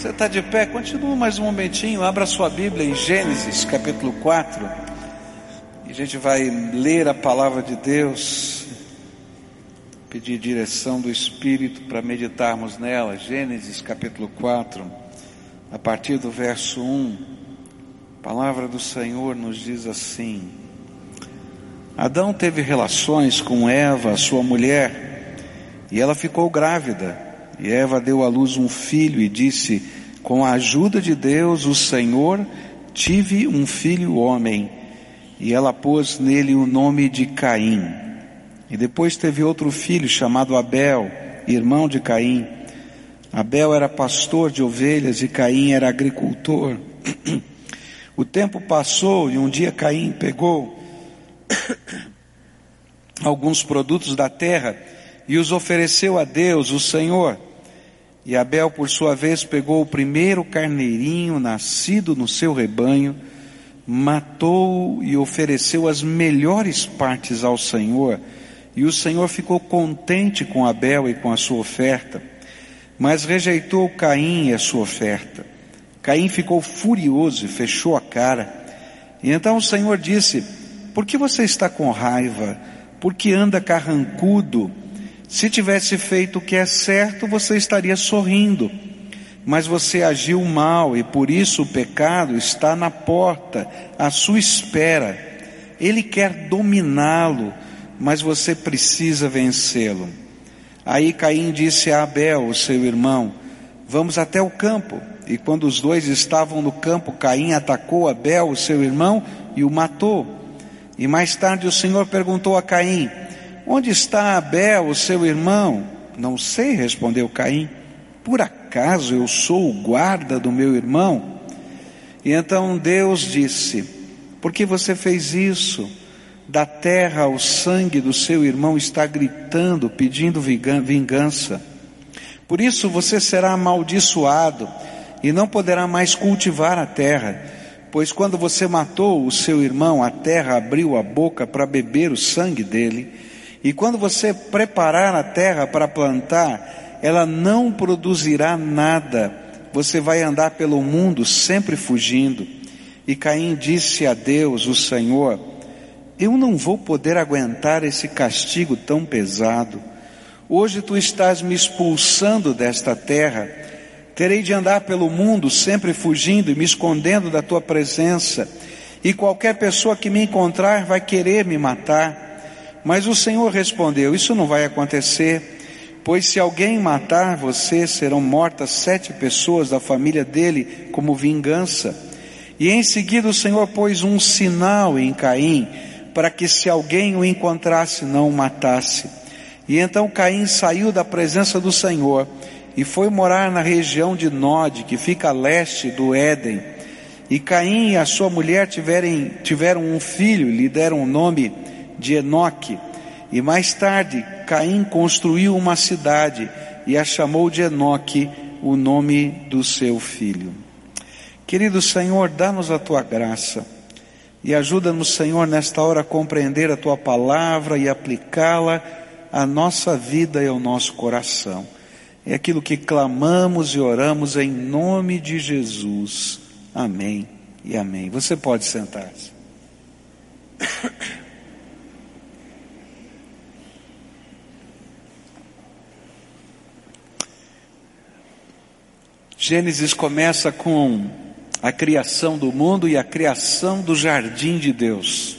Você está de pé? Continua mais um momentinho. Abra sua Bíblia em Gênesis capítulo 4. E a gente vai ler a palavra de Deus. Pedir direção do Espírito para meditarmos nela. Gênesis capítulo 4, a partir do verso 1. A palavra do Senhor nos diz assim: Adão teve relações com Eva, sua mulher, e ela ficou grávida. E Eva deu à luz um filho e disse: Com a ajuda de Deus, o Senhor, tive um filho homem. E ela pôs nele o nome de Caim. E depois teve outro filho chamado Abel, irmão de Caim. Abel era pastor de ovelhas e Caim era agricultor. O tempo passou e um dia Caim pegou alguns produtos da terra e os ofereceu a Deus, o Senhor. E Abel, por sua vez, pegou o primeiro carneirinho nascido no seu rebanho, matou e ofereceu as melhores partes ao Senhor. E o Senhor ficou contente com Abel e com a sua oferta, mas rejeitou Caim e a sua oferta. Caim ficou furioso e fechou a cara. E então o Senhor disse: Por que você está com raiva? Por que anda carrancudo? Se tivesse feito o que é certo, você estaria sorrindo. Mas você agiu mal e por isso o pecado está na porta, à sua espera. Ele quer dominá-lo, mas você precisa vencê-lo. Aí Caim disse a Abel, seu irmão: Vamos até o campo. E quando os dois estavam no campo, Caim atacou Abel, seu irmão, e o matou. E mais tarde o Senhor perguntou a Caim: Onde está Abel, o seu irmão? Não sei, respondeu Caim. Por acaso eu sou o guarda do meu irmão? E então Deus disse: Por que você fez isso? Da terra o sangue do seu irmão está gritando, pedindo vingança. Por isso você será amaldiçoado e não poderá mais cultivar a terra, pois quando você matou o seu irmão, a terra abriu a boca para beber o sangue dele e quando você preparar a terra para plantar, ela não produzirá nada. Você vai andar pelo mundo sempre fugindo. E Caim disse a Deus, o Senhor: Eu não vou poder aguentar esse castigo tão pesado. Hoje tu estás me expulsando desta terra. Terei de andar pelo mundo sempre fugindo e me escondendo da tua presença. E qualquer pessoa que me encontrar vai querer me matar. Mas o Senhor respondeu: Isso não vai acontecer, pois se alguém matar você, serão mortas sete pessoas da família dele como vingança. E em seguida o Senhor pôs um sinal em Caim, para que se alguém o encontrasse, não o matasse. E então Caim saiu da presença do Senhor e foi morar na região de Nod, que fica a leste do Éden. E Caim e a sua mulher tiverem, tiveram um filho, lhe deram o nome de Enoque. E mais tarde, Caim construiu uma cidade e a chamou de Enoque, o nome do seu filho. Querido Senhor, dá-nos a tua graça e ajuda-nos, Senhor, nesta hora a compreender a tua palavra e aplicá-la à nossa vida e ao nosso coração. É aquilo que clamamos e oramos em nome de Jesus. Amém e amém. Você pode sentar-se. Gênesis começa com a criação do mundo e a criação do jardim de Deus.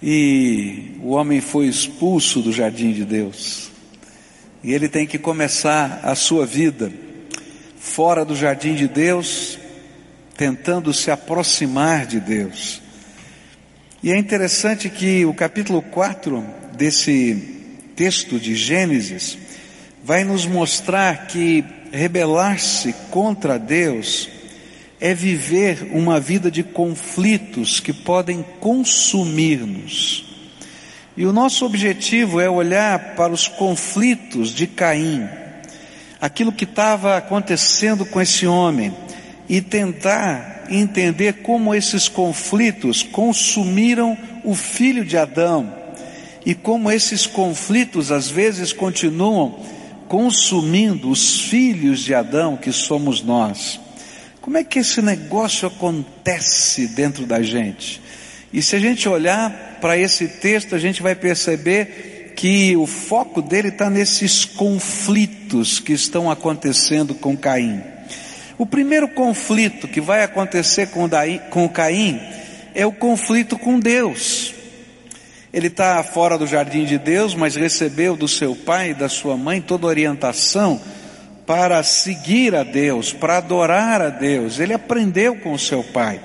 E o homem foi expulso do jardim de Deus. E ele tem que começar a sua vida fora do jardim de Deus, tentando se aproximar de Deus. E é interessante que o capítulo 4 desse texto de Gênesis vai nos mostrar que rebelar-se contra Deus é viver uma vida de conflitos que podem consumir-nos. E o nosso objetivo é olhar para os conflitos de Caim, aquilo que estava acontecendo com esse homem, e tentar entender como esses conflitos consumiram o filho de Adão, e como esses conflitos às vezes continuam consumindo os filhos de Adão que somos nós. Como é que esse negócio acontece dentro da gente? E se a gente olhar para esse texto, a gente vai perceber que o foco dele está nesses conflitos que estão acontecendo com Caim. O primeiro conflito que vai acontecer com, com Caim é o conflito com Deus. Ele está fora do jardim de Deus, mas recebeu do seu pai e da sua mãe toda orientação para seguir a Deus, para adorar a Deus. Ele aprendeu com o seu pai.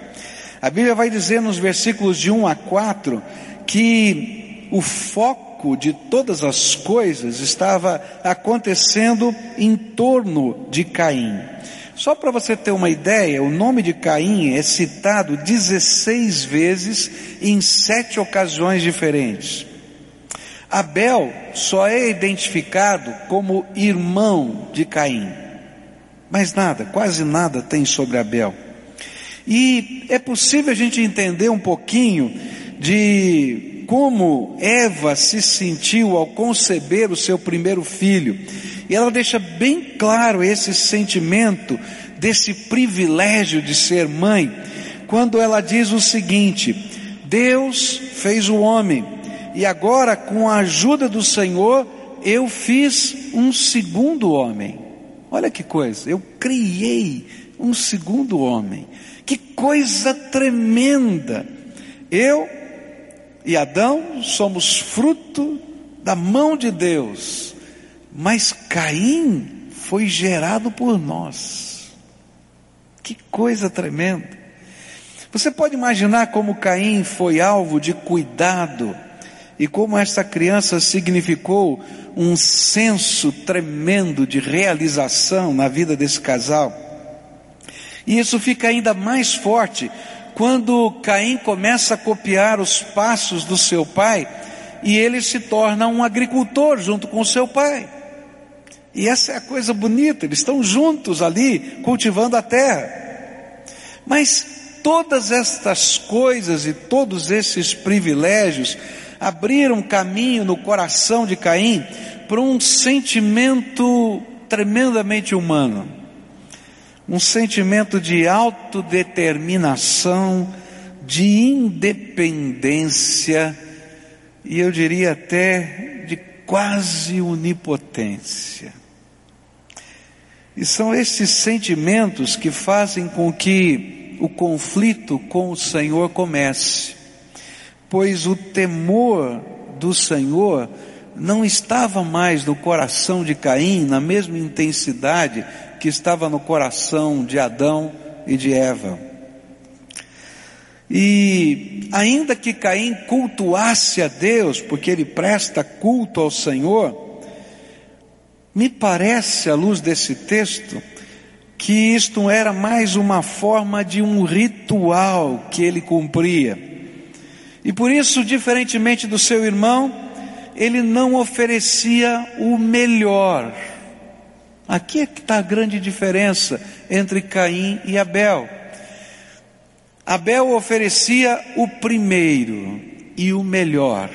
A Bíblia vai dizer nos versículos de 1 a 4 que o foco de todas as coisas estava acontecendo em torno de Caim. Só para você ter uma ideia, o nome de Caim é citado 16 vezes em sete ocasiões diferentes. Abel só é identificado como irmão de Caim. Mas nada, quase nada tem sobre Abel. E é possível a gente entender um pouquinho de como Eva se sentiu ao conceber o seu primeiro filho. E ela deixa bem claro esse sentimento desse privilégio de ser mãe, quando ela diz o seguinte: Deus fez o homem, e agora, com a ajuda do Senhor, eu fiz um segundo homem. Olha que coisa, eu criei um segundo homem. Que coisa tremenda! Eu e Adão somos fruto da mão de Deus, mas Caim foi gerado por nós. Que coisa tremenda! Você pode imaginar como Caim foi alvo de cuidado e como essa criança significou um senso tremendo de realização na vida desse casal. E isso fica ainda mais forte quando Caim começa a copiar os passos do seu pai e ele se torna um agricultor junto com seu pai. E essa é a coisa bonita, eles estão juntos ali cultivando a terra. Mas todas estas coisas e todos esses privilégios abriram caminho no coração de Caim para um sentimento tremendamente humano um sentimento de autodeterminação, de independência e eu diria até de quase onipotência. E são esses sentimentos que fazem com que o conflito com o Senhor comece, pois o temor do Senhor não estava mais no coração de Caim na mesma intensidade que estava no coração de Adão e de Eva. E ainda que Caim cultuasse a Deus, porque ele presta culto ao Senhor, me parece, à luz desse texto, que isto era mais uma forma de um ritual que ele cumpria. E por isso, diferentemente do seu irmão, ele não oferecia o melhor Aqui é que está a grande diferença entre Caim e Abel. Abel oferecia o primeiro e o melhor,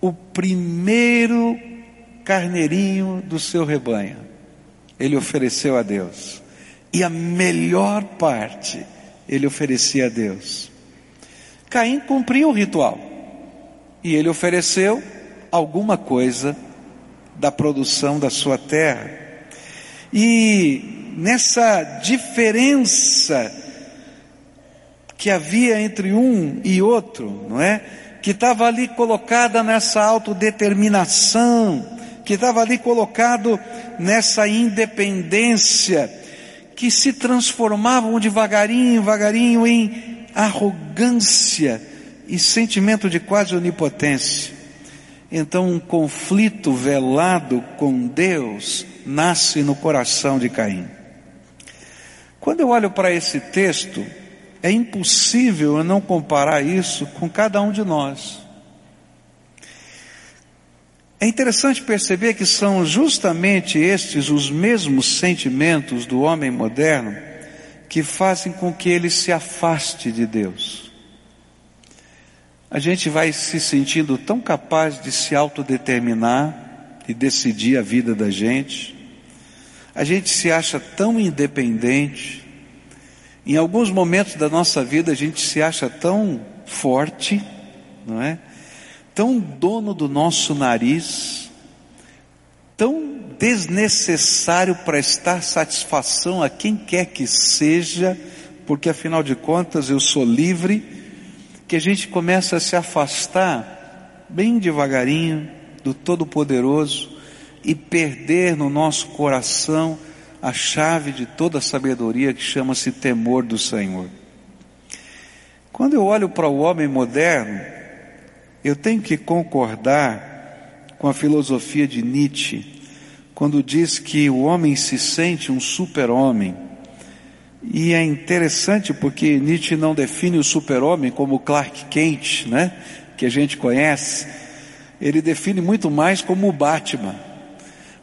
o primeiro carneirinho do seu rebanho. Ele ofereceu a Deus. E a melhor parte ele oferecia a Deus. Caim cumpriu o ritual. E ele ofereceu alguma coisa da produção da sua terra. E nessa diferença que havia entre um e outro, não é? Que estava ali colocada nessa autodeterminação, que estava ali colocado nessa independência, que se transformavam devagarinho, devagarinho em arrogância e sentimento de quase onipotência. Então um conflito velado com Deus nasce no coração de Caim. Quando eu olho para esse texto, é impossível eu não comparar isso com cada um de nós. É interessante perceber que são justamente estes os mesmos sentimentos do homem moderno que fazem com que ele se afaste de Deus. A gente vai se sentindo tão capaz de se autodeterminar, e decidir a vida da gente. A gente se acha tão independente. Em alguns momentos da nossa vida a gente se acha tão forte, não é? Tão dono do nosso nariz, tão desnecessário prestar satisfação a quem quer que seja, porque afinal de contas eu sou livre, que a gente começa a se afastar bem devagarinho do Todo-Poderoso e perder no nosso coração a chave de toda a sabedoria que chama-se temor do Senhor. Quando eu olho para o homem moderno, eu tenho que concordar com a filosofia de Nietzsche, quando diz que o homem se sente um super-homem. E é interessante porque Nietzsche não define o super-homem como Clark Kent, né? Que a gente conhece. Ele define muito mais como o Batman,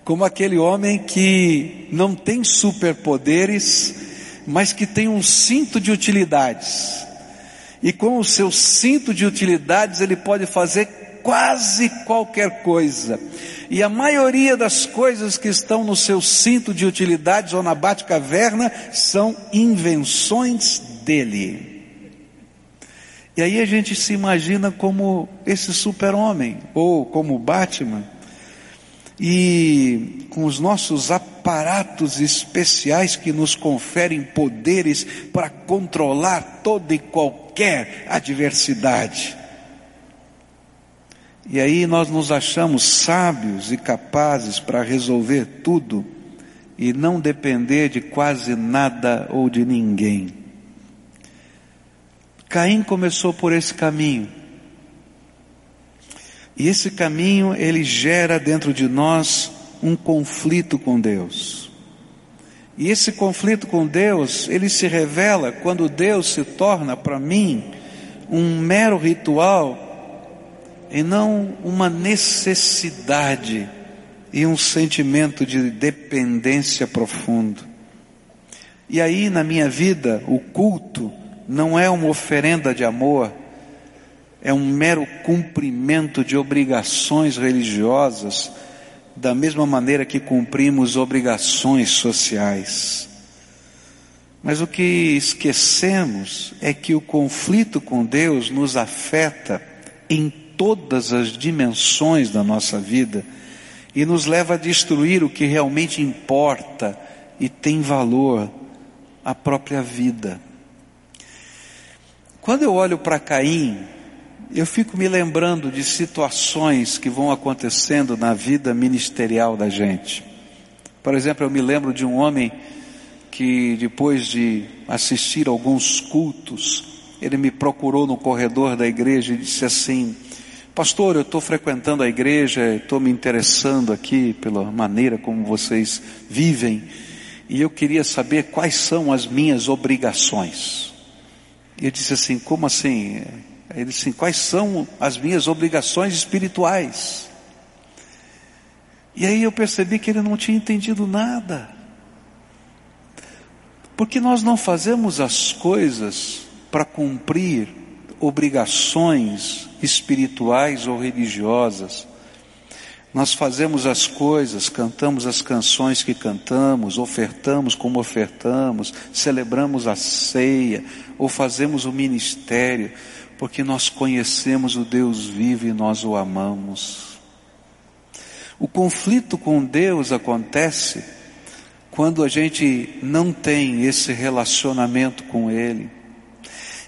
como aquele homem que não tem superpoderes, mas que tem um cinto de utilidades. E com o seu cinto de utilidades ele pode fazer quase qualquer coisa. E a maioria das coisas que estão no seu cinto de utilidades ou na bate-caverna são invenções dele. E aí a gente se imagina como esse super-homem, ou como Batman, e com os nossos aparatos especiais que nos conferem poderes para controlar toda e qualquer adversidade. E aí nós nos achamos sábios e capazes para resolver tudo e não depender de quase nada ou de ninguém. Caim começou por esse caminho. E esse caminho ele gera dentro de nós um conflito com Deus. E esse conflito com Deus, ele se revela quando Deus se torna para mim um mero ritual e não uma necessidade e um sentimento de dependência profundo. E aí na minha vida, o culto não é uma oferenda de amor, é um mero cumprimento de obrigações religiosas, da mesma maneira que cumprimos obrigações sociais. Mas o que esquecemos é que o conflito com Deus nos afeta em todas as dimensões da nossa vida e nos leva a destruir o que realmente importa e tem valor, a própria vida. Quando eu olho para Caim, eu fico me lembrando de situações que vão acontecendo na vida ministerial da gente. Por exemplo, eu me lembro de um homem que depois de assistir alguns cultos, ele me procurou no corredor da igreja e disse assim: Pastor, eu estou frequentando a igreja, estou me interessando aqui pela maneira como vocês vivem, e eu queria saber quais são as minhas obrigações. E ele disse assim: Como assim? Ele disse assim: Quais são as minhas obrigações espirituais? E aí eu percebi que ele não tinha entendido nada. Porque nós não fazemos as coisas para cumprir obrigações espirituais ou religiosas. Nós fazemos as coisas, cantamos as canções que cantamos, ofertamos como ofertamos, celebramos a ceia, ou fazemos o ministério, porque nós conhecemos o Deus vivo e nós o amamos. O conflito com Deus acontece quando a gente não tem esse relacionamento com Ele.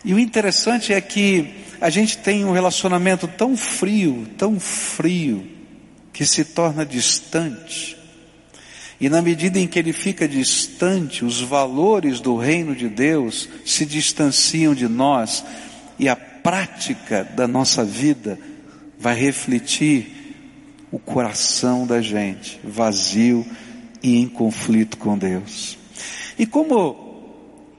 E o interessante é que a gente tem um relacionamento tão frio, tão frio, que se torna distante. E na medida em que ele fica distante, os valores do reino de Deus se distanciam de nós e a prática da nossa vida vai refletir o coração da gente, vazio e em conflito com Deus. E como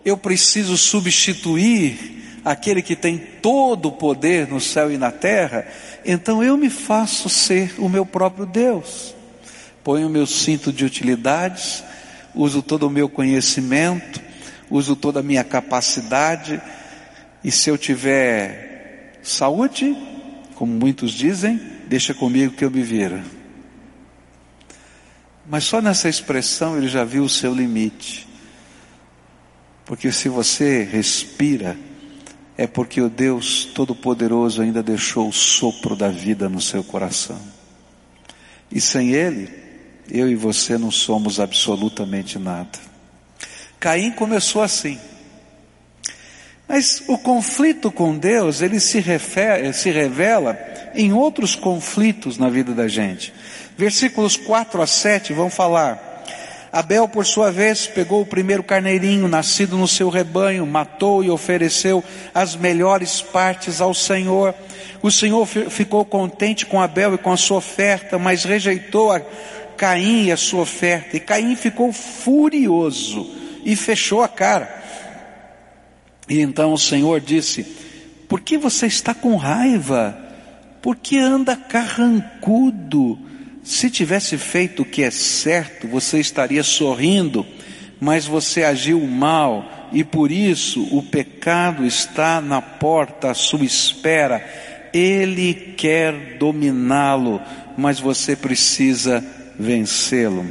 eu preciso substituir aquele que tem todo o poder no céu e na terra, então eu me faço ser o meu próprio Deus. Ponho o meu cinto de utilidades, uso todo o meu conhecimento, uso toda a minha capacidade, e se eu tiver saúde, como muitos dizem, deixa comigo que eu me vira. Mas só nessa expressão ele já viu o seu limite. Porque se você respira, é porque o Deus Todo-Poderoso ainda deixou o sopro da vida no seu coração. E sem Ele, eu e você não somos absolutamente nada. Caim começou assim. Mas o conflito com Deus, ele se, refere, se revela em outros conflitos na vida da gente. Versículos 4 a 7 vão falar. Abel, por sua vez, pegou o primeiro carneirinho nascido no seu rebanho, matou e ofereceu as melhores partes ao Senhor. O Senhor ficou contente com Abel e com a sua oferta, mas rejeitou a Caim e a sua oferta. E Caim ficou furioso e fechou a cara. E então o Senhor disse: Por que você está com raiva? Por que anda carrancudo? Se tivesse feito o que é certo, você estaria sorrindo, mas você agiu mal e por isso o pecado está na porta à sua espera. Ele quer dominá-lo, mas você precisa vencê-lo.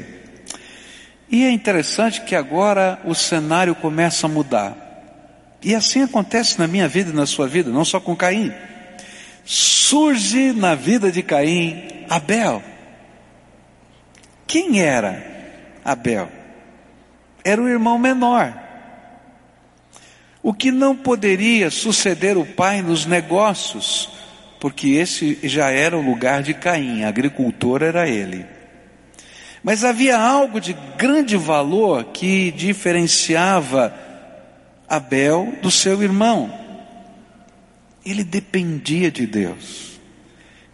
E é interessante que agora o cenário começa a mudar. E assim acontece na minha vida e na sua vida, não só com Caim. Surge na vida de Caim Abel. Quem era Abel? Era o irmão menor. O que não poderia suceder o pai nos negócios, porque esse já era o lugar de Caim, agricultor era ele. Mas havia algo de grande valor que diferenciava Abel do seu irmão. Ele dependia de Deus.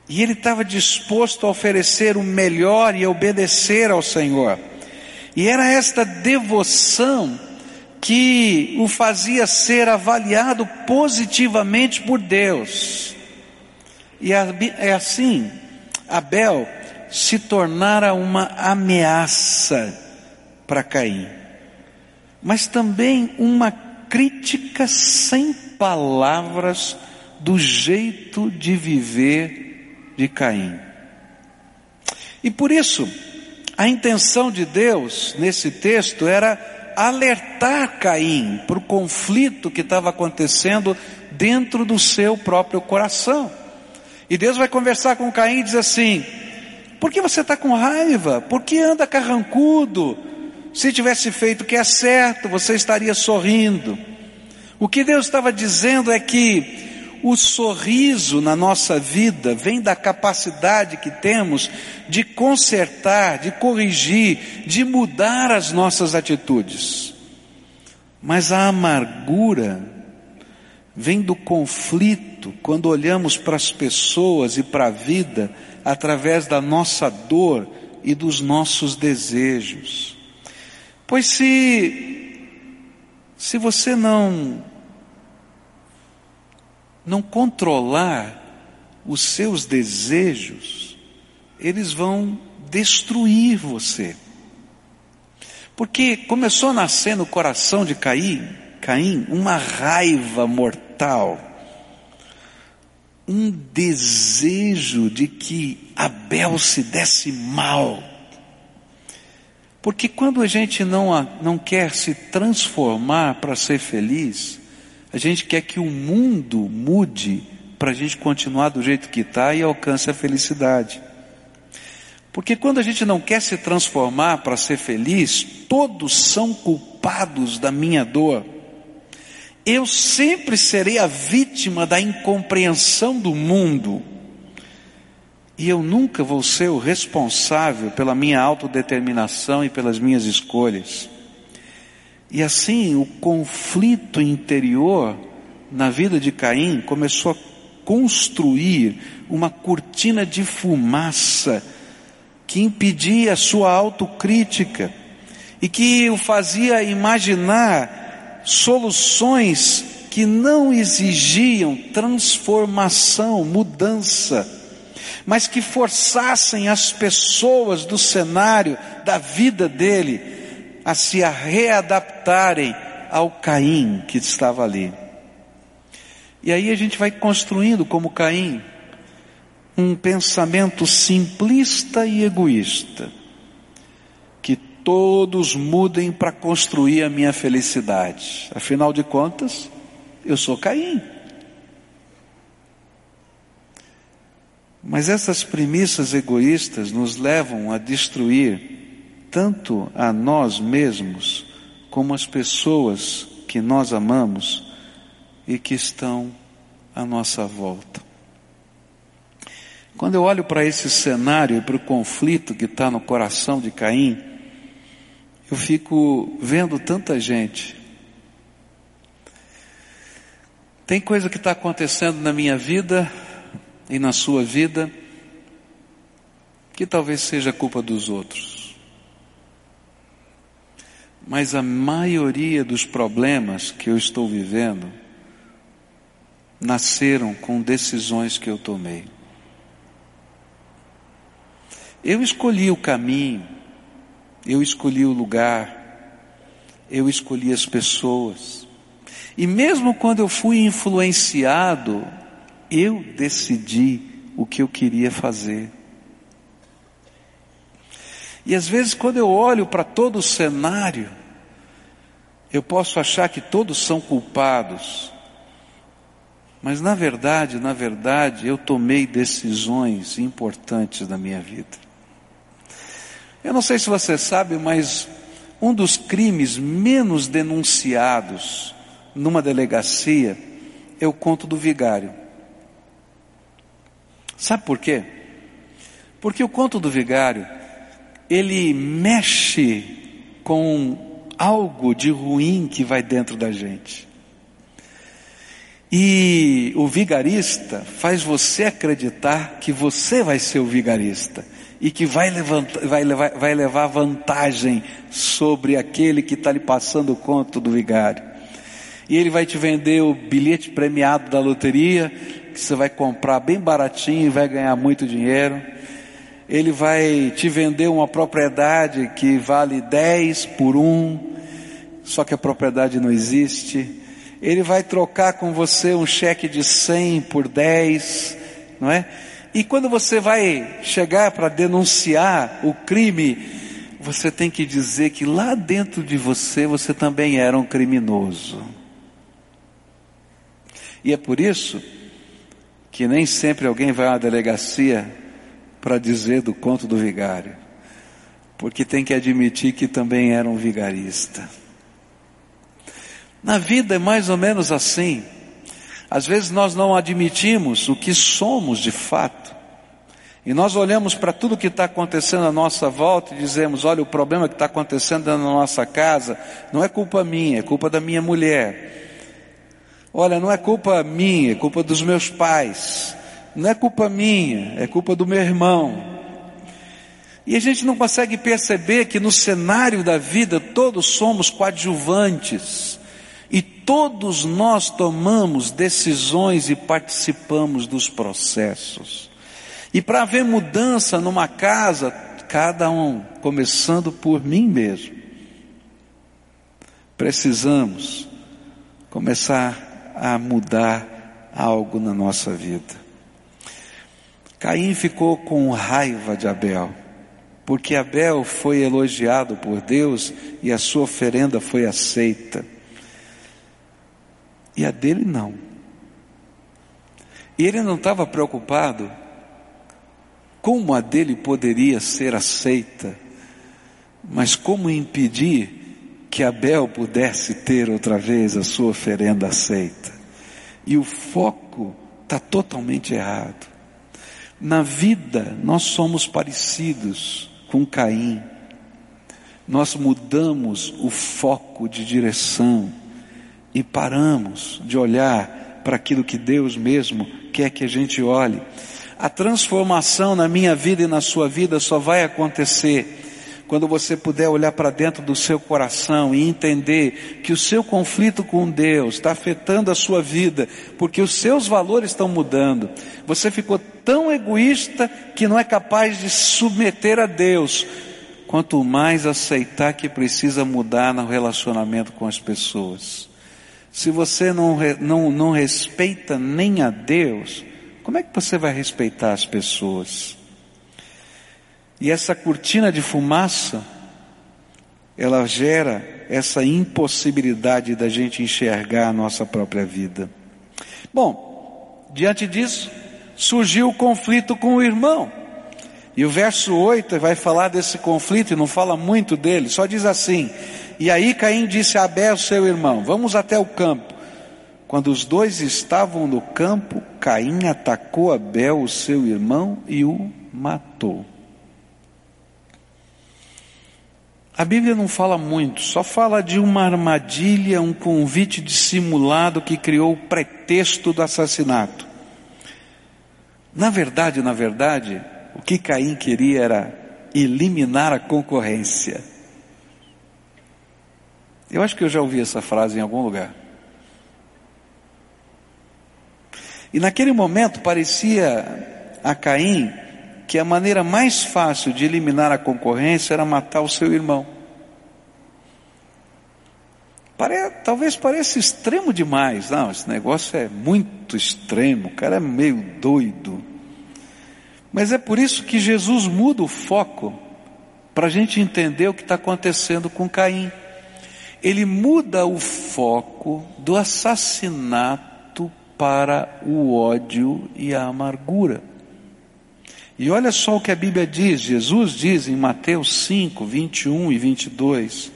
E ele estava disposto a oferecer o melhor e a obedecer ao Senhor. E era esta devoção que o fazia ser avaliado positivamente por Deus. E é assim, Abel se tornara uma ameaça para Caim, mas também uma crítica sem palavras do jeito de viver de Caim. E por isso, a intenção de Deus nesse texto era alertar Caim para o conflito que estava acontecendo dentro do seu próprio coração. E Deus vai conversar com Caim e diz assim: Por que você está com raiva? Por que anda carrancudo? Se tivesse feito o que é certo, você estaria sorrindo. O que Deus estava dizendo é que o sorriso na nossa vida vem da capacidade que temos de consertar, de corrigir, de mudar as nossas atitudes. Mas a amargura vem do conflito quando olhamos para as pessoas e para a vida através da nossa dor e dos nossos desejos. Pois se, se você não não controlar os seus desejos, eles vão destruir você. Porque começou a nascer no coração de Caim, Caim, uma raiva mortal, um desejo de que Abel se desse mal. Porque quando a gente não, não quer se transformar para ser feliz, a gente quer que o mundo mude para a gente continuar do jeito que está e alcance a felicidade. Porque quando a gente não quer se transformar para ser feliz, todos são culpados da minha dor. Eu sempre serei a vítima da incompreensão do mundo. E eu nunca vou ser o responsável pela minha autodeterminação e pelas minhas escolhas. E assim o conflito interior na vida de Caim começou a construir uma cortina de fumaça que impedia a sua autocrítica e que o fazia imaginar soluções que não exigiam transformação, mudança, mas que forçassem as pessoas do cenário da vida dele a se readaptarem ao Caim que estava ali. E aí a gente vai construindo como Caim um pensamento simplista e egoísta. todos mudem para construir a minha felicidade. Afinal de contas, eu sou Caim. Mas essas premissas egoístas nos levam a destruir tanto a nós mesmos, como as pessoas que nós amamos e que estão à nossa volta. Quando eu olho para esse cenário e para o conflito que está no coração de Caim, eu fico vendo tanta gente. Tem coisa que está acontecendo na minha vida e na sua vida que talvez seja culpa dos outros. Mas a maioria dos problemas que eu estou vivendo nasceram com decisões que eu tomei. Eu escolhi o caminho, eu escolhi o lugar, eu escolhi as pessoas. E mesmo quando eu fui influenciado, eu decidi o que eu queria fazer. E às vezes, quando eu olho para todo o cenário, eu posso achar que todos são culpados. Mas na verdade, na verdade, eu tomei decisões importantes na minha vida. Eu não sei se você sabe, mas um dos crimes menos denunciados numa delegacia é o conto do vigário. Sabe por quê? Porque o conto do vigário, ele mexe com algo de ruim que vai dentro da gente. E o vigarista faz você acreditar que você vai ser o vigarista e que vai, levantar, vai, levar, vai levar vantagem sobre aquele que está lhe passando o conto do vigário. E ele vai te vender o bilhete premiado da loteria, que você vai comprar bem baratinho e vai ganhar muito dinheiro. Ele vai te vender uma propriedade que vale 10 por um, só que a propriedade não existe. Ele vai trocar com você um cheque de 100 por 10, não é? E quando você vai chegar para denunciar o crime, você tem que dizer que lá dentro de você você também era um criminoso. E é por isso que nem sempre alguém vai à delegacia para dizer do conto do vigário, porque tem que admitir que também era um vigarista. Na vida é mais ou menos assim. Às vezes nós não admitimos o que somos de fato. E nós olhamos para tudo que está acontecendo à nossa volta e dizemos: olha, o problema que está acontecendo na nossa casa não é culpa minha, é culpa da minha mulher. Olha, não é culpa minha, é culpa dos meus pais. Não é culpa minha, é culpa do meu irmão. E a gente não consegue perceber que no cenário da vida todos somos coadjuvantes. E todos nós tomamos decisões e participamos dos processos. E para haver mudança numa casa, cada um, começando por mim mesmo, precisamos começar a mudar algo na nossa vida. Caim ficou com raiva de Abel, porque Abel foi elogiado por Deus e a sua oferenda foi aceita e a dele não. E ele não estava preocupado como a dele poderia ser aceita, mas como impedir que Abel pudesse ter outra vez a sua oferenda aceita. E o foco está totalmente errado. Na vida, nós somos parecidos com Caim. Nós mudamos o foco de direção e paramos de olhar para aquilo que Deus mesmo quer que a gente olhe. A transformação na minha vida e na sua vida só vai acontecer quando você puder olhar para dentro do seu coração e entender que o seu conflito com Deus está afetando a sua vida, porque os seus valores estão mudando. Você ficou tão egoísta que não é capaz de submeter a Deus, quanto mais aceitar que precisa mudar no relacionamento com as pessoas. Se você não, não, não respeita nem a Deus, como é que você vai respeitar as pessoas? E essa cortina de fumaça ela gera essa impossibilidade da gente enxergar a nossa própria vida. Bom, diante disso, surgiu o conflito com o irmão. E o verso 8 vai falar desse conflito e não fala muito dele, só diz assim: E aí Caim disse a Abel, seu irmão: Vamos até o campo. Quando os dois estavam no campo, Caim atacou Abel, o seu irmão, e o matou. A Bíblia não fala muito, só fala de uma armadilha, um convite dissimulado que criou o pretexto do assassinato. Na verdade, na verdade, o que Caim queria era eliminar a concorrência. Eu acho que eu já ouvi essa frase em algum lugar. E naquele momento parecia a Caim que a maneira mais fácil de eliminar a concorrência era matar o seu irmão. Pare, talvez pareça extremo demais. Não, esse negócio é muito extremo, o cara é meio doido. Mas é por isso que Jesus muda o foco para a gente entender o que está acontecendo com Caim. Ele muda o foco do assassinato para o ódio e a amargura. E olha só o que a Bíblia diz, Jesus diz em Mateus 5, 21 e 22.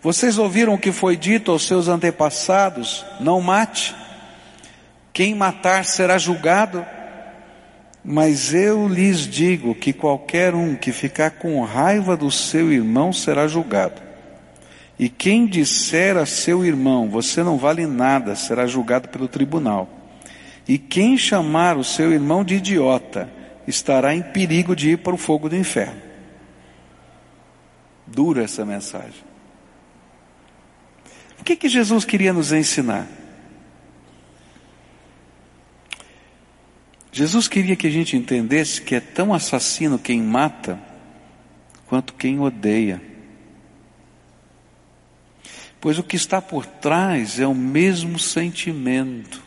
Vocês ouviram o que foi dito aos seus antepassados: não mate, quem matar será julgado. Mas eu lhes digo que qualquer um que ficar com raiva do seu irmão será julgado. E quem disser a seu irmão, você não vale nada, será julgado pelo tribunal. E quem chamar o seu irmão de idiota, estará em perigo de ir para o fogo do inferno. Dura essa mensagem. O que, que Jesus queria nos ensinar? Jesus queria que a gente entendesse que é tão assassino quem mata quanto quem odeia. Pois o que está por trás é o mesmo sentimento,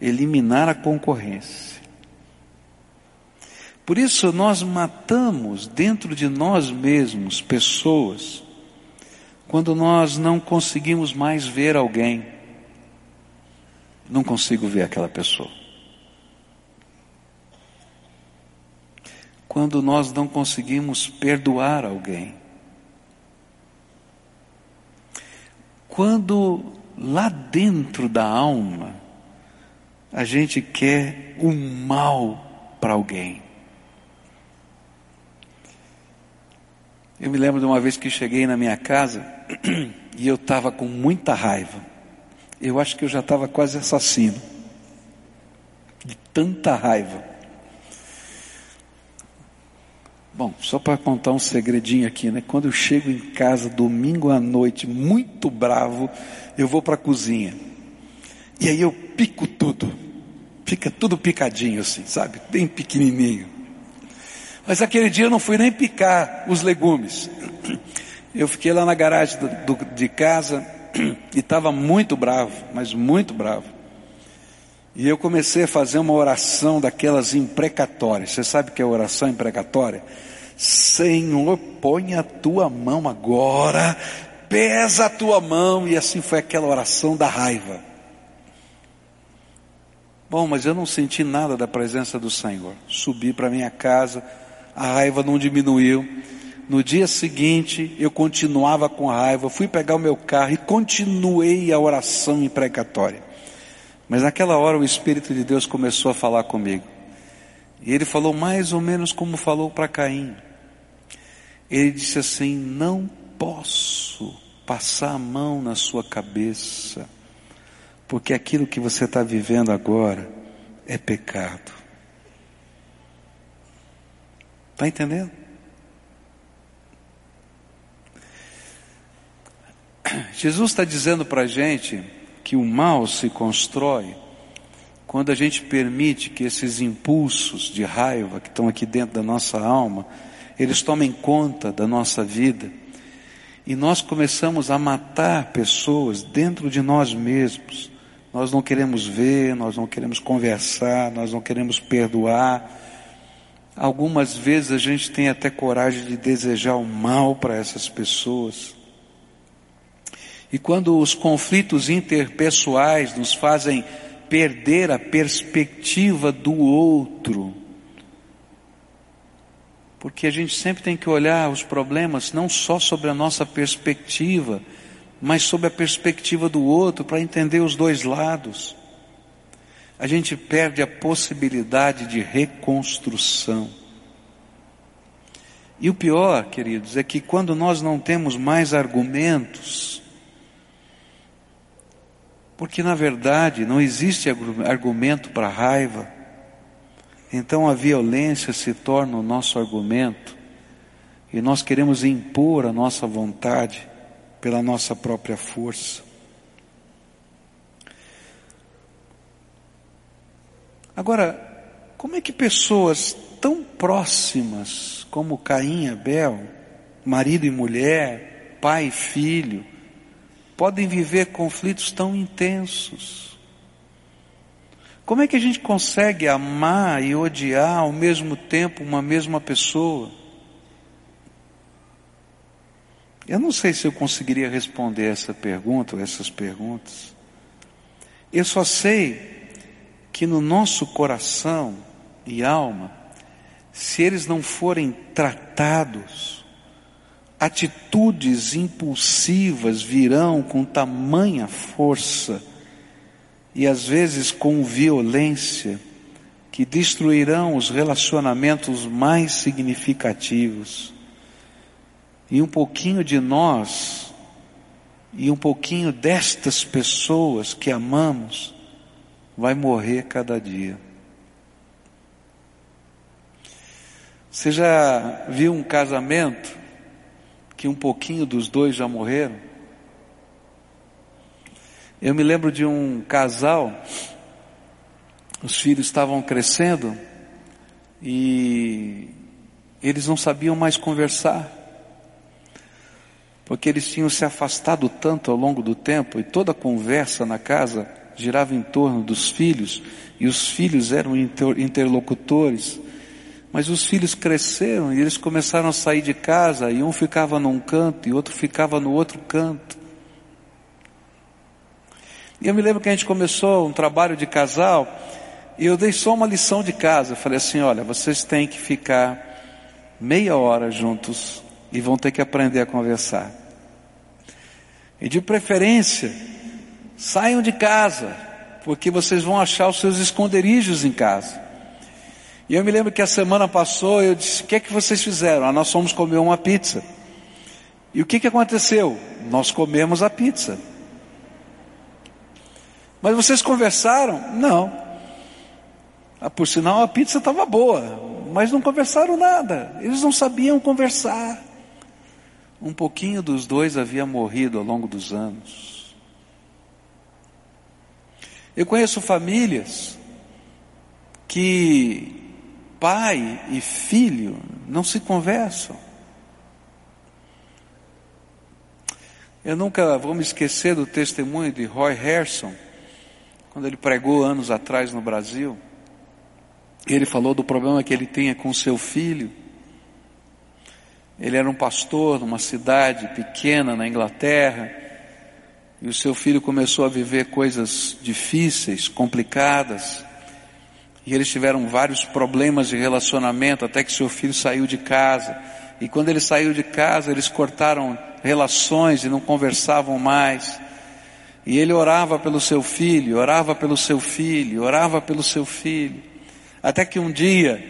eliminar a concorrência. Por isso nós matamos dentro de nós mesmos pessoas quando nós não conseguimos mais ver alguém. Não consigo ver aquela pessoa. quando nós não conseguimos perdoar alguém. Quando lá dentro da alma a gente quer o um mal para alguém. Eu me lembro de uma vez que cheguei na minha casa e eu estava com muita raiva. Eu acho que eu já estava quase assassino. De tanta raiva. Bom, só para contar um segredinho aqui, né? Quando eu chego em casa domingo à noite, muito bravo, eu vou para a cozinha. E aí eu pico tudo. Fica tudo picadinho assim, sabe? Bem pequenininho. Mas aquele dia eu não fui nem picar os legumes. Eu fiquei lá na garagem do, do, de casa e estava muito bravo, mas muito bravo. E eu comecei a fazer uma oração daquelas imprecatórias. Você sabe o que é oração imprecatória? Senhor, põe a tua mão agora, pesa a tua mão, e assim foi aquela oração da raiva. Bom, mas eu não senti nada da presença do Senhor. Subi para minha casa, a raiva não diminuiu. No dia seguinte, eu continuava com raiva, fui pegar o meu carro e continuei a oração imprecatória. Mas naquela hora o Espírito de Deus começou a falar comigo. E ele falou mais ou menos como falou para Caim. Ele disse assim: Não posso passar a mão na sua cabeça, porque aquilo que você está vivendo agora é pecado. Está entendendo? Jesus está dizendo para a gente que o mal se constrói quando a gente permite que esses impulsos de raiva que estão aqui dentro da nossa alma, eles tomem conta da nossa vida. E nós começamos a matar pessoas dentro de nós mesmos. Nós não queremos ver, nós não queremos conversar, nós não queremos perdoar. Algumas vezes a gente tem até coragem de desejar o mal para essas pessoas. E quando os conflitos interpessoais nos fazem perder a perspectiva do outro, porque a gente sempre tem que olhar os problemas não só sobre a nossa perspectiva, mas sobre a perspectiva do outro, para entender os dois lados. A gente perde a possibilidade de reconstrução. E o pior, queridos, é que quando nós não temos mais argumentos, porque na verdade não existe argumento para raiva, então a violência se torna o nosso argumento e nós queremos impor a nossa vontade pela nossa própria força. Agora, como é que pessoas tão próximas como Caim e Abel, marido e mulher, pai e filho, podem viver conflitos tão intensos? Como é que a gente consegue amar e odiar ao mesmo tempo uma mesma pessoa? Eu não sei se eu conseguiria responder essa pergunta ou essas perguntas. Eu só sei que no nosso coração e alma, se eles não forem tratados, atitudes impulsivas virão com tamanha força e às vezes com violência que destruirão os relacionamentos mais significativos. E um pouquinho de nós e um pouquinho destas pessoas que amamos vai morrer cada dia. Você já viu um casamento que um pouquinho dos dois já morreram? Eu me lembro de um casal, os filhos estavam crescendo e eles não sabiam mais conversar, porque eles tinham se afastado tanto ao longo do tempo e toda a conversa na casa girava em torno dos filhos, e os filhos eram interlocutores. Mas os filhos cresceram e eles começaram a sair de casa, e um ficava num canto e outro ficava no outro canto. E eu me lembro que a gente começou um trabalho de casal, e eu dei só uma lição de casa. Eu falei assim: olha, vocês têm que ficar meia hora juntos e vão ter que aprender a conversar. E de preferência, Saiam de casa, porque vocês vão achar os seus esconderijos em casa. E eu me lembro que a semana passou, eu disse: O que é que vocês fizeram? Ah, nós fomos comer uma pizza. E o que, que aconteceu? Nós comemos a pizza. Mas vocês conversaram? Não. Ah, por sinal, a pizza estava boa, mas não conversaram nada. Eles não sabiam conversar. Um pouquinho dos dois havia morrido ao longo dos anos. Eu conheço famílias que pai e filho não se conversam. Eu nunca vou me esquecer do testemunho de Roy Harrison, quando ele pregou anos atrás no Brasil. Ele falou do problema que ele tinha com seu filho. Ele era um pastor numa cidade pequena na Inglaterra e o seu filho começou a viver coisas difíceis, complicadas, e eles tiveram vários problemas de relacionamento até que seu filho saiu de casa. E quando ele saiu de casa, eles cortaram relações e não conversavam mais. E ele orava pelo seu filho, orava pelo seu filho, orava pelo seu filho. Até que um dia,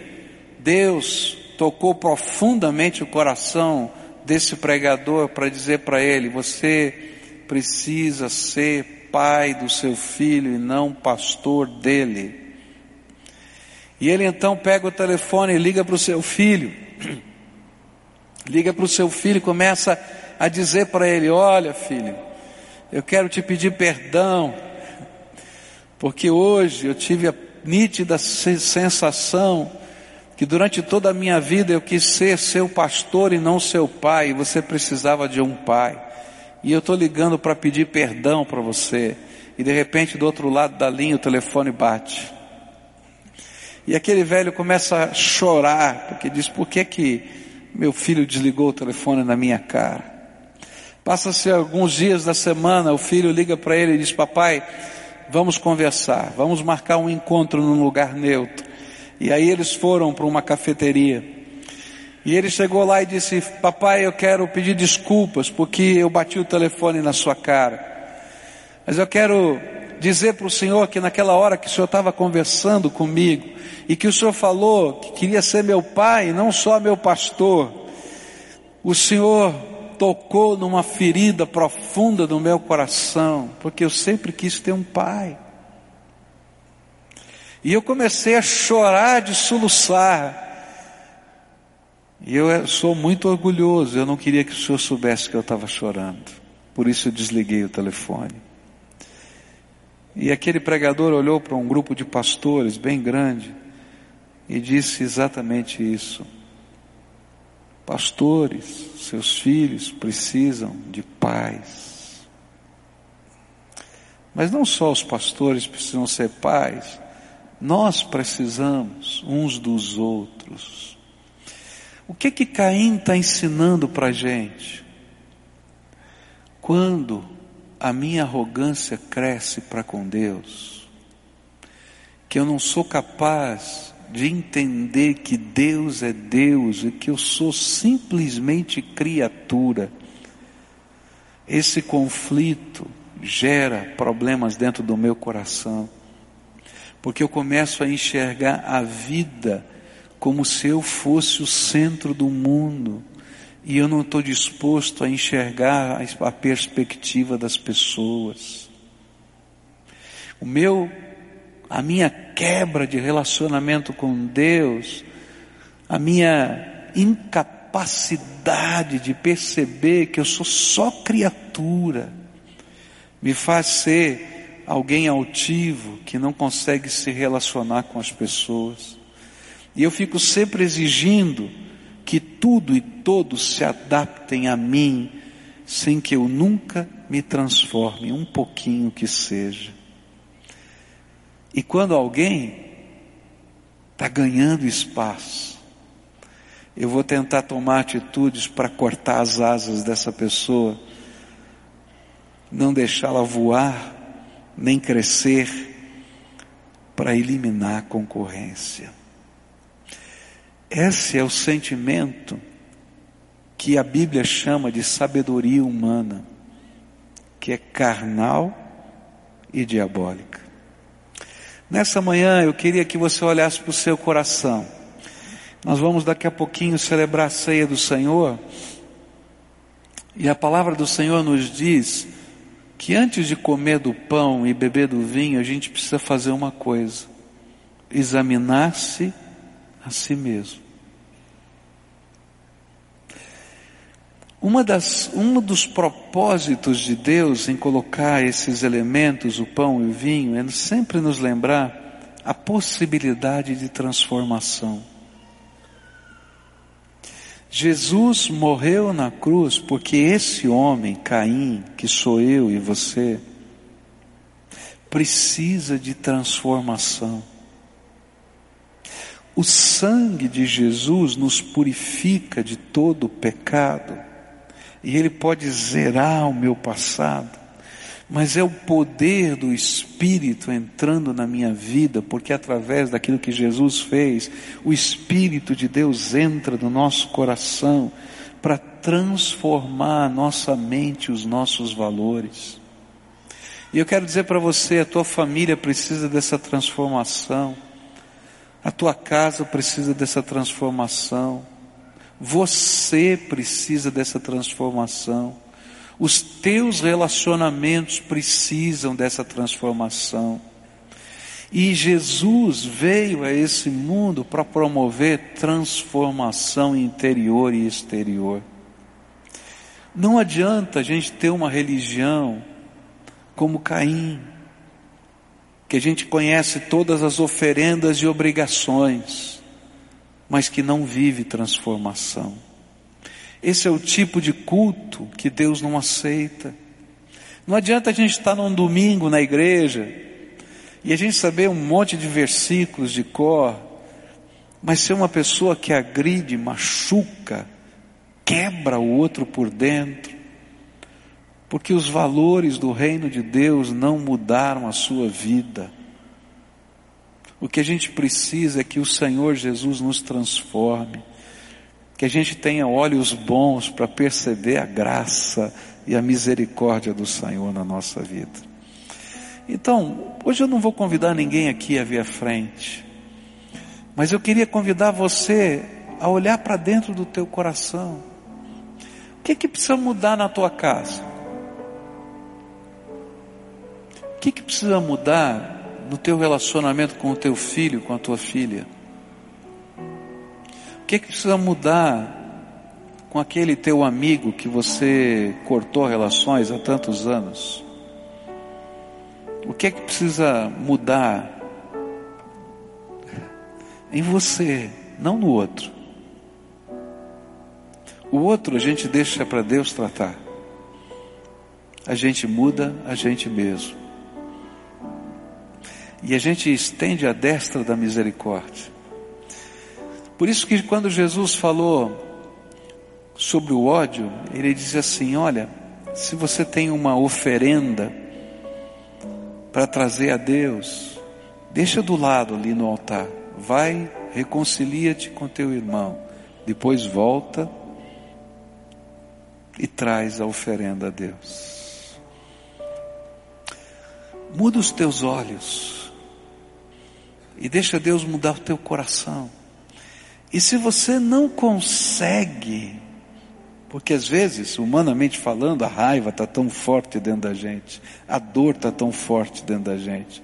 Deus tocou profundamente o coração desse pregador para dizer para ele: Você precisa ser pai do seu filho e não pastor dele. E ele então pega o telefone e liga para o seu filho. Liga para o seu filho e começa a dizer para ele: Olha, filho, eu quero te pedir perdão, porque hoje eu tive a nítida sensação que durante toda a minha vida eu quis ser seu pastor e não seu pai, e você precisava de um pai e eu estou ligando para pedir perdão para você, e de repente do outro lado da linha o telefone bate. E aquele velho começa a chorar, porque diz: por que que meu filho desligou o telefone na minha cara? Passa-se alguns dias da semana, o filho liga para ele e diz: Papai, vamos conversar, vamos marcar um encontro num lugar neutro. E aí eles foram para uma cafeteria. E ele chegou lá e disse: Papai, eu quero pedir desculpas porque eu bati o telefone na sua cara. Mas eu quero dizer para o Senhor que naquela hora que o Senhor estava conversando comigo e que o Senhor falou que queria ser meu pai, não só meu pastor, o Senhor tocou numa ferida profunda do meu coração, porque eu sempre quis ter um pai. E eu comecei a chorar de soluçar. E eu sou muito orgulhoso, eu não queria que o senhor soubesse que eu estava chorando. Por isso eu desliguei o telefone. E aquele pregador olhou para um grupo de pastores bem grande e disse exatamente isso. Pastores, seus filhos precisam de pais. Mas não só os pastores precisam ser pais, nós precisamos uns dos outros. O que que Caim está ensinando para a gente? Quando a minha arrogância cresce para com Deus, que eu não sou capaz de entender que Deus é Deus e que eu sou simplesmente criatura, esse conflito gera problemas dentro do meu coração, porque eu começo a enxergar a vida como se eu fosse o centro do mundo e eu não estou disposto a enxergar a perspectiva das pessoas. O meu a minha quebra de relacionamento com Deus, a minha incapacidade de perceber que eu sou só criatura, me faz ser alguém altivo que não consegue se relacionar com as pessoas. E eu fico sempre exigindo que tudo e todos se adaptem a mim, sem que eu nunca me transforme, um pouquinho que seja. E quando alguém está ganhando espaço, eu vou tentar tomar atitudes para cortar as asas dessa pessoa, não deixá-la voar, nem crescer, para eliminar a concorrência. Esse é o sentimento que a Bíblia chama de sabedoria humana, que é carnal e diabólica. Nessa manhã eu queria que você olhasse para o seu coração. Nós vamos daqui a pouquinho celebrar a ceia do Senhor. E a palavra do Senhor nos diz que antes de comer do pão e beber do vinho, a gente precisa fazer uma coisa: examinar-se a si mesmo. Uma das, um dos propósitos de Deus em colocar esses elementos, o pão e o vinho, é sempre nos lembrar a possibilidade de transformação. Jesus morreu na cruz porque esse homem, Caim, que sou eu e você, precisa de transformação. O sangue de Jesus nos purifica de todo pecado e Ele pode zerar o meu passado, mas é o poder do Espírito entrando na minha vida, porque através daquilo que Jesus fez, o Espírito de Deus entra no nosso coração para transformar a nossa mente, os nossos valores. E eu quero dizer para você, a tua família precisa dessa transformação, a tua casa precisa dessa transformação. Você precisa dessa transformação. Os teus relacionamentos precisam dessa transformação. E Jesus veio a esse mundo para promover transformação interior e exterior. Não adianta a gente ter uma religião como Caim, que a gente conhece todas as oferendas e obrigações mas que não vive transformação. Esse é o tipo de culto que Deus não aceita. Não adianta a gente estar num domingo na igreja e a gente saber um monte de versículos de cor, mas ser uma pessoa que agride, machuca, quebra o outro por dentro, porque os valores do reino de Deus não mudaram a sua vida. O que a gente precisa é que o Senhor Jesus nos transforme, que a gente tenha olhos bons para perceber a graça e a misericórdia do Senhor na nossa vida. Então, hoje eu não vou convidar ninguém aqui a vir à frente, mas eu queria convidar você a olhar para dentro do teu coração. O que é que precisa mudar na tua casa? Que que precisa mudar no teu relacionamento com o teu filho, com a tua filha? O que que precisa mudar com aquele teu amigo que você cortou relações há tantos anos? O que é que precisa mudar em você, não no outro? O outro a gente deixa para Deus tratar. A gente muda a gente mesmo. E a gente estende a destra da misericórdia. Por isso que quando Jesus falou sobre o ódio, ele diz assim: olha, se você tem uma oferenda para trazer a Deus, deixa do lado ali no altar, vai, reconcilia-te com teu irmão, depois volta e traz a oferenda a Deus. Muda os teus olhos e deixa Deus mudar o teu coração. E se você não consegue, porque às vezes, humanamente falando, a raiva está tão forte dentro da gente, a dor está tão forte dentro da gente,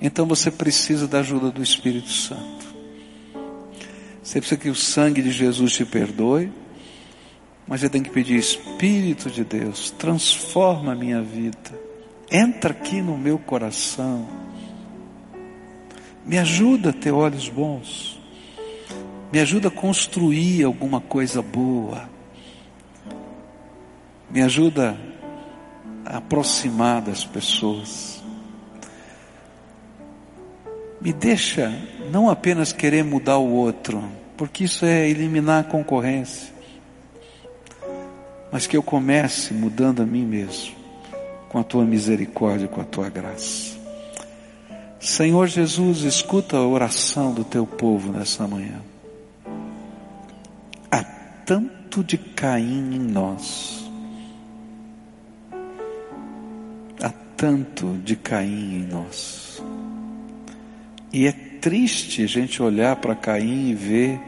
então você precisa da ajuda do Espírito Santo. Você precisa que o sangue de Jesus te perdoe, mas você tem que pedir, Espírito de Deus, transforma a minha vida, entra aqui no meu coração me ajuda a ter olhos bons. Me ajuda a construir alguma coisa boa. Me ajuda a aproximar das pessoas. Me deixa não apenas querer mudar o outro, porque isso é eliminar a concorrência, mas que eu comece mudando a mim mesmo, com a tua misericórdia, com a tua graça. Senhor Jesus, escuta a oração do teu povo nessa manhã. Há tanto de Caim em nós. Há tanto de Caim em nós. E é triste a gente olhar para Caim e ver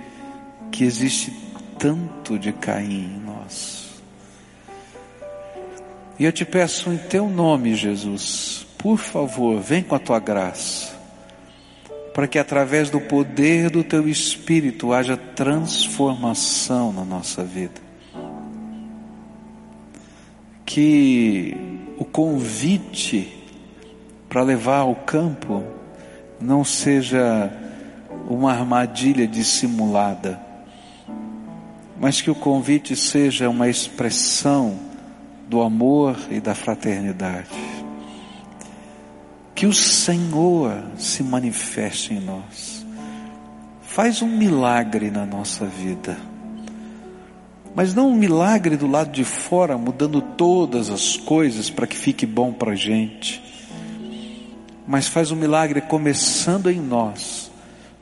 que existe tanto de Caim em nós. E eu te peço em teu nome, Jesus, por favor, vem com a tua graça, para que através do poder do teu Espírito haja transformação na nossa vida. Que o convite para levar ao campo não seja uma armadilha dissimulada, mas que o convite seja uma expressão do amor e da fraternidade. Que o Senhor se manifeste em nós. Faz um milagre na nossa vida. Mas não um milagre do lado de fora, mudando todas as coisas para que fique bom para a gente. Mas faz um milagre começando em nós,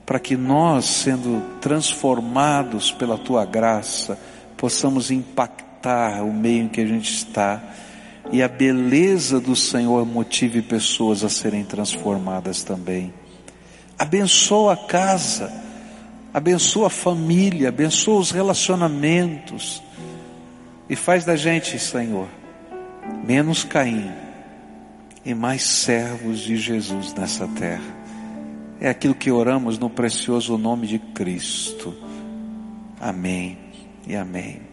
para que nós, sendo transformados pela tua graça, possamos impactar o meio em que a gente está e a beleza do Senhor motive pessoas a serem transformadas também. Abençoa a casa, abençoa a família, abençoa os relacionamentos e faz da gente, Senhor, menos Caim e mais servos de Jesus nessa terra. É aquilo que oramos no precioso nome de Cristo. Amém e amém.